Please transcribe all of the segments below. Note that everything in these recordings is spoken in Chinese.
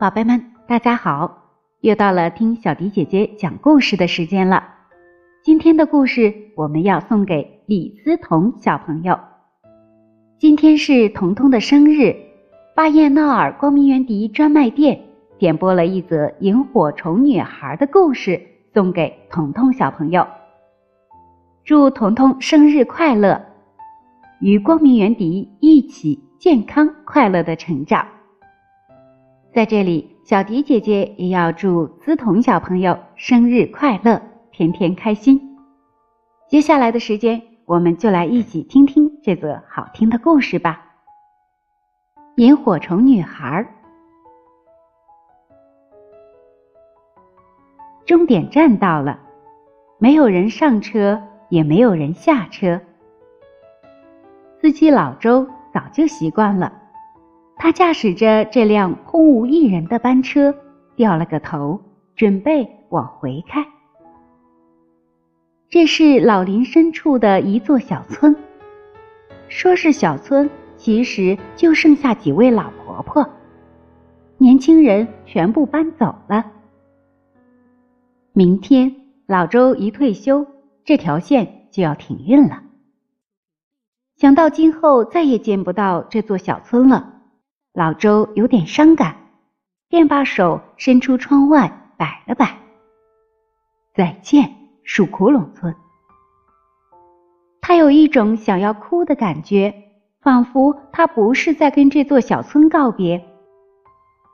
宝贝们，大家好！又到了听小迪姐姐讲故事的时间了。今天的故事我们要送给李思彤小朋友。今天是彤彤的生日，巴彦淖尔光明园迪专卖店点播了一则萤火虫女孩的故事，送给彤彤小朋友。祝彤彤生日快乐，与光明园迪一起健康快乐的成长。在这里，小迪姐姐也要祝资彤小朋友生日快乐，天天开心。接下来的时间，我们就来一起听听这则好听的故事吧。萤火虫女孩，终点站到了，没有人上车，也没有人下车。司机老周早就习惯了。他驾驶着这辆空无一人的班车，掉了个头，准备往回开。这是老林深处的一座小村。说是小村，其实就剩下几位老婆婆，年轻人全部搬走了。明天老周一退休，这条线就要停运了。想到今后再也见不到这座小村了。老周有点伤感，便把手伸出窗外摆了摆。再见，树窟窿村。他有一种想要哭的感觉，仿佛他不是在跟这座小村告别，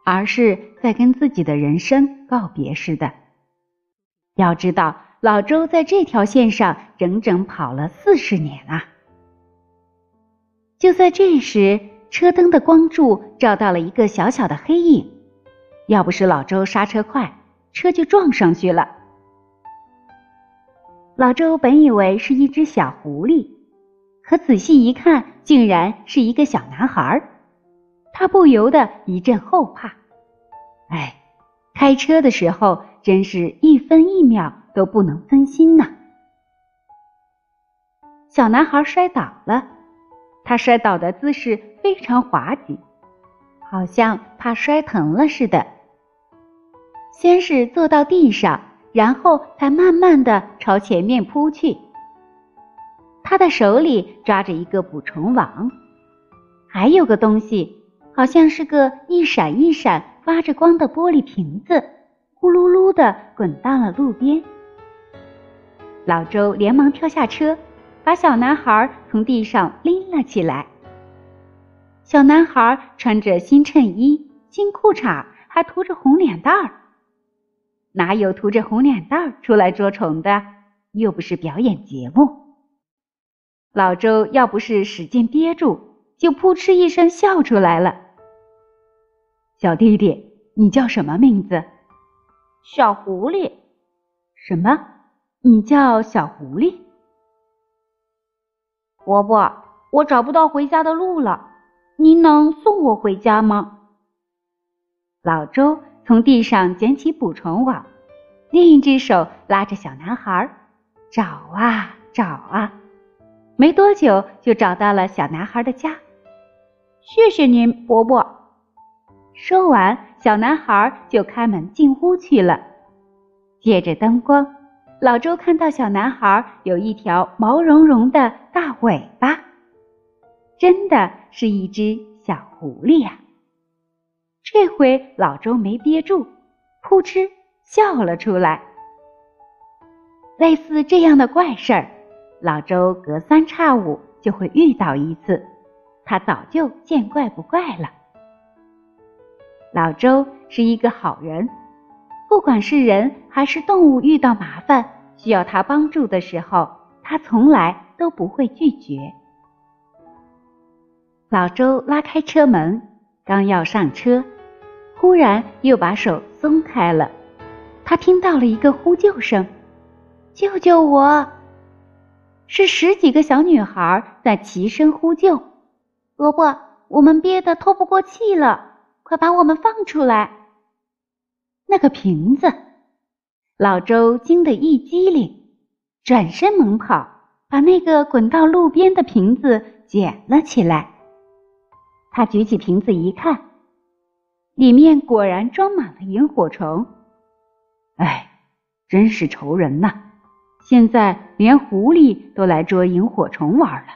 而是在跟自己的人生告别似的。要知道，老周在这条线上整整跑了四十年啊！就在这时。车灯的光柱照到了一个小小的黑影，要不是老周刹车快，车就撞上去了。老周本以为是一只小狐狸，可仔细一看，竟然是一个小男孩他不由得一阵后怕。哎，开车的时候真是一分一秒都不能分心呐！小男孩摔倒了。他摔倒的姿势非常滑稽，好像怕摔疼了似的。先是坐到地上，然后才慢慢的朝前面扑去。他的手里抓着一个捕虫网，还有个东西，好像是个一闪一闪发着光的玻璃瓶子，呼噜噜的滚到了路边。老周连忙跳下车。把小男孩从地上拎了起来。小男孩穿着新衬衣、新裤衩，还涂着红脸蛋儿。哪有涂着红脸蛋儿出来捉虫的？又不是表演节目。老周要不是使劲憋住，就扑哧一声笑出来了。小弟弟，你叫什么名字？小狐狸。什么？你叫小狐狸？伯伯，我找不到回家的路了，您能送我回家吗？老周从地上捡起捕虫网，另一只手拉着小男孩，找啊找啊，没多久就找到了小男孩的家。谢谢您，伯伯。说完，小男孩就开门进屋去了。借着灯光。老周看到小男孩有一条毛茸茸的大尾巴，真的是一只小狐狸呀！这回老周没憋住，扑哧笑了出来。类似这样的怪事儿，老周隔三差五就会遇到一次，他早就见怪不怪了。老周是一个好人。不管是人还是动物，遇到麻烦需要他帮助的时候，他从来都不会拒绝。老周拉开车门，刚要上车，忽然又把手松开了。他听到了一个呼救声：“救救我！”是十几个小女孩在齐声呼救：“伯伯，我们憋得透不过气了，快把我们放出来！”那个瓶子，老周惊得一激灵，转身猛跑，把那个滚到路边的瓶子捡了起来。他举起瓶子一看，里面果然装满了萤火虫。哎，真是愁人呐！现在连狐狸都来捉萤火虫玩了。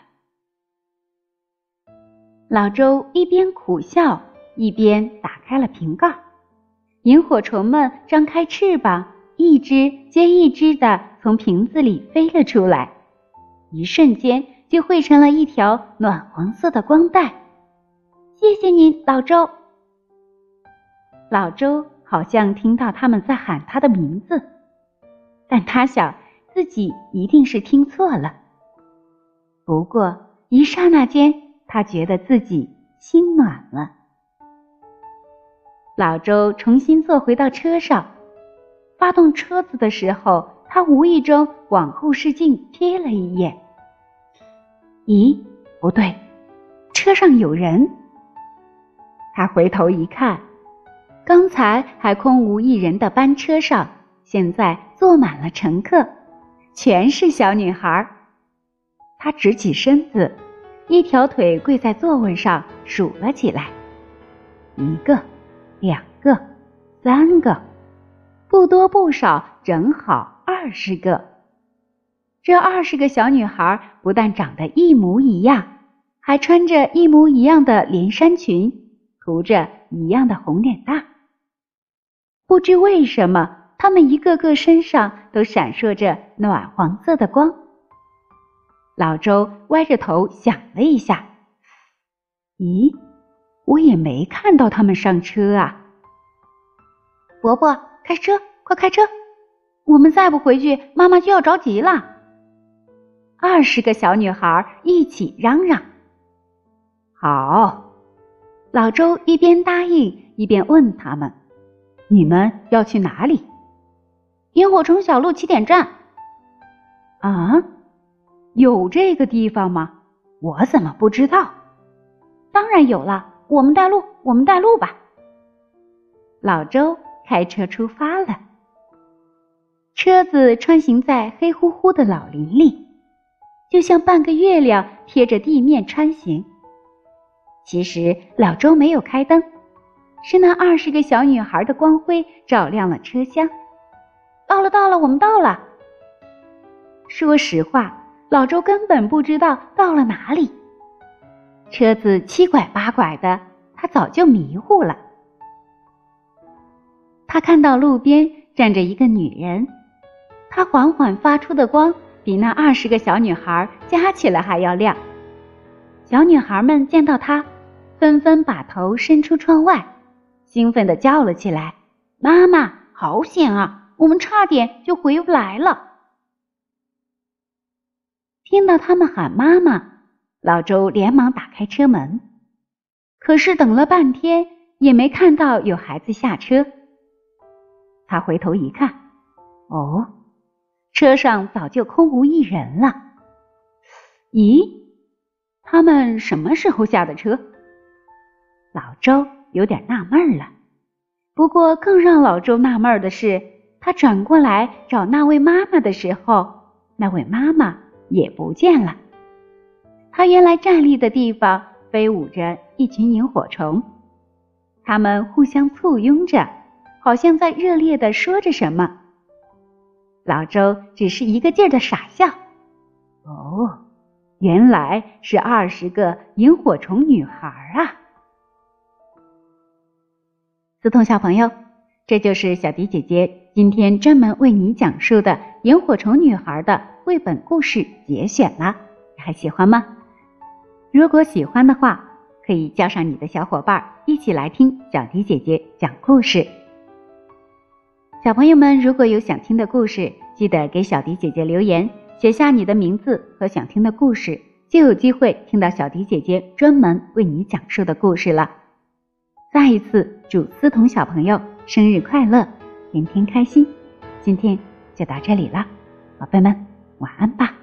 老周一边苦笑，一边打开了瓶盖，萤火虫们张开翅膀，一只接一只的从瓶子里飞了出来，一瞬间就汇成了一条暖黄色的光带。谢谢你，老周。老周好像听到他们在喊他的名字，但他想自己一定是听错了。不过一刹那间。他觉得自己心暖了。老周重新坐回到车上，发动车子的时候，他无意中往后视镜瞥了一眼。咦，不对，车上有人。他回头一看，刚才还空无一人的班车上，现在坐满了乘客，全是小女孩。他直起身子。一条腿跪在座位上数了起来，一个，两个，三个，不多不少，正好二十个。这二十个小女孩不但长得一模一样，还穿着一模一样的连衫裙，涂着一样的红脸蛋。不知为什么，她们一个个身上都闪烁着暖黄色的光。老周歪着头想了一下，咦，我也没看到他们上车啊！伯伯，开车，快开车！我们再不回去，妈妈就要着急了。二十个小女孩一起嚷嚷。好，老周一边答应一边问他们：“你们要去哪里？”萤火虫小路起点站。啊？有这个地方吗？我怎么不知道？当然有了，我们带路，我们带路吧。老周开车出发了，车子穿行在黑乎乎的老林里，就像半个月亮贴着地面穿行。其实老周没有开灯，是那二十个小女孩的光辉照亮了车厢。到了，到了，我们到了。说实话。老周根本不知道到了哪里，车子七拐八拐的，他早就迷糊了。他看到路边站着一个女人，她缓缓发出的光比那二十个小女孩加起来还要亮。小女孩们见到他，纷纷把头伸出窗外，兴奋地叫了起来：“妈妈，好险啊！我们差点就回不来了。”听到他们喊妈妈，老周连忙打开车门，可是等了半天也没看到有孩子下车。他回头一看，哦，车上早就空无一人了。咦，他们什么时候下的车？老周有点纳闷了。不过更让老周纳闷的是，他转过来找那位妈妈的时候，那位妈妈。也不见了。他原来站立的地方飞舞着一群萤火虫，它们互相簇拥着，好像在热烈的说着什么。老周只是一个劲儿的傻笑。哦，原来是二十个萤火虫女孩啊！思彤小朋友，这就是小迪姐姐今天专门为你讲述的萤火虫女孩的。绘本故事节选了，你还喜欢吗？如果喜欢的话，可以叫上你的小伙伴一起来听小迪姐姐讲故事。小朋友们，如果有想听的故事，记得给小迪姐姐留言，写下你的名字和想听的故事，就有机会听到小迪姐姐专门为你讲述的故事了。再一次祝思彤小朋友生日快乐，天天开心！今天就到这里了，宝贝们。晚安吧。